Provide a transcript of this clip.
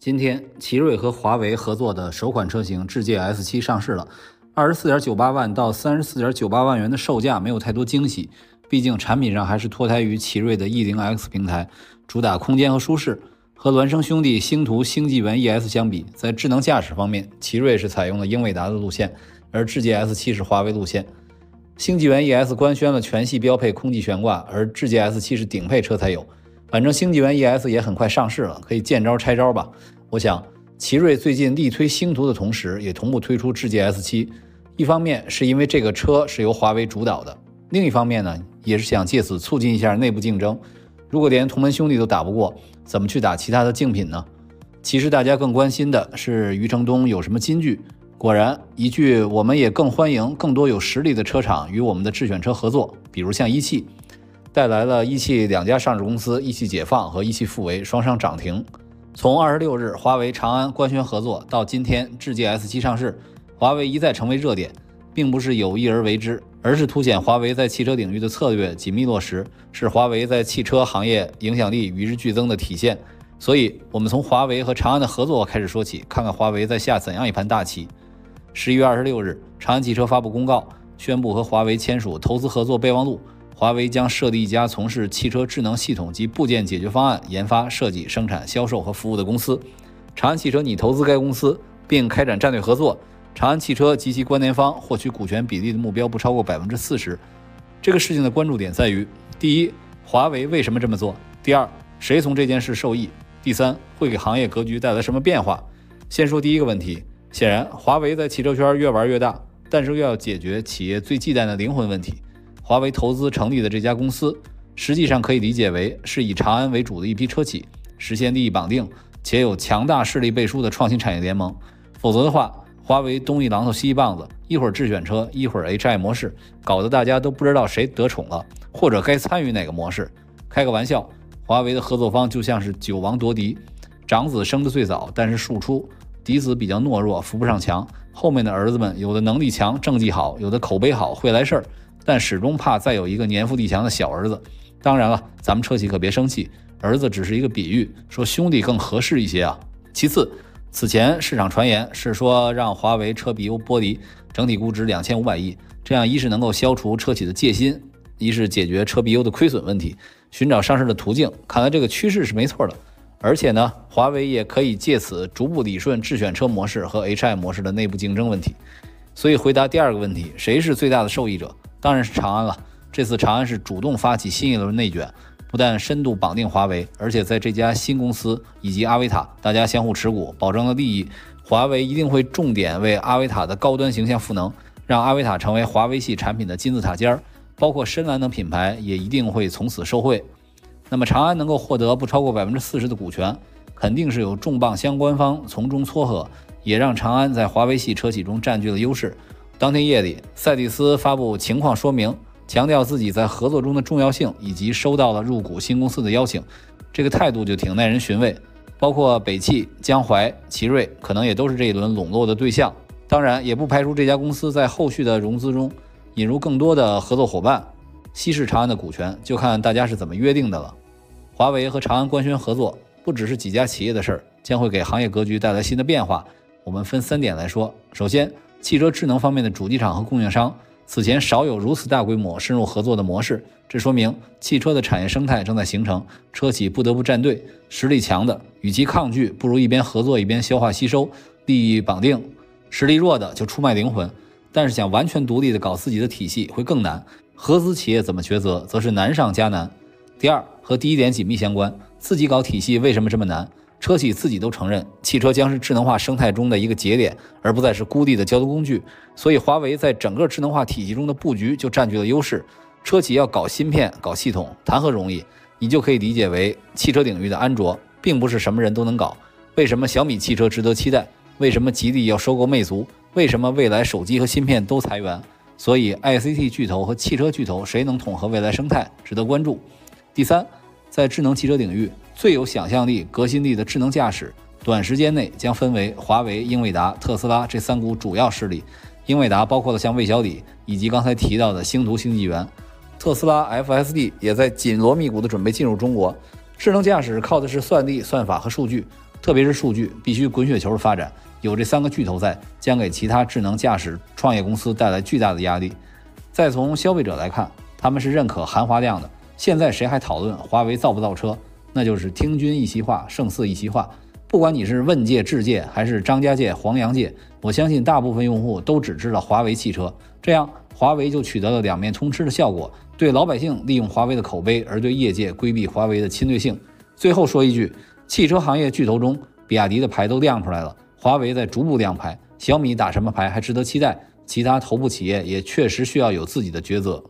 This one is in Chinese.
今天，奇瑞和华为合作的首款车型智界 S7 上市了，二十四点九八万到三十四点九八万元的售价没有太多惊喜，毕竟产品上还是脱胎于奇瑞的 E0X 平台，主打空间和舒适。和孪生兄弟星途星际源 ES 相比，在智能驾驶方面，奇瑞是采用了英伟达的路线，而智界 S7 是华为路线。星际源 ES 官宣了全系标配空气悬挂，而智界 S7 是顶配车才有。反正星际源 ES 也很快上市了，可以见招拆招吧。我想，奇瑞最近力推星途的同时，也同步推出智界 S7。一方面是因为这个车是由华为主导的，另一方面呢，也是想借此促进一下内部竞争。如果连同门兄弟都打不过，怎么去打其他的竞品呢？其实大家更关心的是余承东有什么金句。果然，一句我们也更欢迎更多有实力的车厂与我们的智选车合作，比如像一汽。带来了一汽两家上市公司一汽解放和一汽富维双双涨停。从二十六日华为长安官宣合作到今天智界 S7 上市，华为一再成为热点，并不是有意而为之，而是凸显华为在汽车领域的策略紧密落实，是华为在汽车行业影响力与日俱增的体现。所以，我们从华为和长安的合作开始说起，看看华为在下怎样一盘大棋。十一月二十六日，长安汽车发布公告，宣布和华为签署投资合作备忘录。华为将设立一家从事汽车智能系统及部件解决方案研发、设计、生产、销售和服务的公司。长安汽车拟投资该公司，并开展战略合作。长安汽车及其关联方获取股权比例的目标不超过百分之四十。这个事情的关注点在于：第一，华为为什么这么做？第二，谁从这件事受益？第三，会给行业格局带来什么变化？先说第一个问题。显然，华为在汽车圈越玩越大，但是又要解决企业最忌惮的灵魂问题。华为投资成立的这家公司，实际上可以理解为是以长安为主的一批车企实现利益绑定，且有强大势力背书的创新产业联盟。否则的话，华为东一榔头西一棒子，一会儿智选车，一会儿 HI 模式，搞得大家都不知道谁得宠了，或者该参与哪个模式。开个玩笑，华为的合作方就像是九王夺嫡，长子生的最早，但是庶出，嫡子比较懦弱，扶不上墙，后面的儿子们有的能力强，政绩好，有的口碑好，会来事儿。但始终怕再有一个年富力强的小儿子。当然了，咱们车企可别生气，儿子只是一个比喻，说兄弟更合适一些啊。其次，此前市场传言是说让华为车 BU 剥离，整体估值两千五百亿，这样一是能够消除车企的戒心，一是解决车 BU 的亏损问题，寻找上市的途径。看来这个趋势是没错的。而且呢，华为也可以借此逐步理顺智选车模式和 HI 模式的内部竞争问题。所以回答第二个问题，谁是最大的受益者？当然是长安了。这次长安是主动发起新一轮内卷，不但深度绑定华为，而且在这家新公司以及阿维塔，大家相互持股，保证了利益。华为一定会重点为阿维塔的高端形象赋能，让阿维塔成为华为系产品的金字塔尖儿。包括深蓝等品牌也一定会从此受惠。那么长安能够获得不超过百分之四十的股权，肯定是有重磅相关方从中撮合，也让长安在华为系车企中占据了优势。当天夜里，赛蒂斯发布情况说明，强调自己在合作中的重要性，以及收到了入股新公司的邀请，这个态度就挺耐人寻味。包括北汽、江淮、奇瑞，可能也都是这一轮笼络的对象。当然，也不排除这家公司在后续的融资中引入更多的合作伙伴，稀释长安的股权，就看大家是怎么约定的了。华为和长安官宣合作，不只是几家企业的事儿，将会给行业格局带来新的变化。我们分三点来说，首先。汽车智能方面的主机厂和供应商此前少有如此大规模深入合作的模式，这说明汽车的产业生态正在形成，车企不得不站队。实力强的与其抗拒，不如一边合作一边消化吸收，利益绑定；实力弱的就出卖灵魂。但是想完全独立的搞自己的体系会更难。合资企业怎么抉择，则是难上加难。第二，和第一点紧密相关，自己搞体系为什么这么难？车企自己都承认，汽车将是智能化生态中的一个节点，而不再是孤立的交通工具。所以，华为在整个智能化体系中的布局就占据了优势。车企要搞芯片、搞系统，谈何容易？你就可以理解为，汽车领域的安卓并不是什么人都能搞。为什么小米汽车值得期待？为什么吉利要收购魅族？为什么未来手机和芯片都裁员？所以，ICT 巨头和汽车巨头谁能统合未来生态，值得关注。第三，在智能汽车领域。最有想象力、革新力的智能驾驶，短时间内将分为华为、英伟达、特斯拉这三股主要势力。英伟达包括了像魏小李以及刚才提到的星途星纪元，特斯拉 FSD 也在紧锣密鼓地准备进入中国。智能驾驶靠的是算力、算法和数据，特别是数据必须滚雪球的发展。有这三个巨头在，将给其他智能驾驶创业公司带来巨大的压力。再从消费者来看，他们是认可含华量的。现在谁还讨论华为造不造车？那就是听君一席话，胜似一席话。不管你是问界、智界，还是张家界、黄洋界，我相信大部分用户都只知道华为汽车。这样，华为就取得了两面通吃的效果：对老百姓利用华为的口碑，而对业界规避华为的侵略性。最后说一句，汽车行业巨头中，比亚迪的牌都亮出来了。华为在逐步亮牌，小米打什么牌还值得期待。其他头部企业也确实需要有自己的抉择。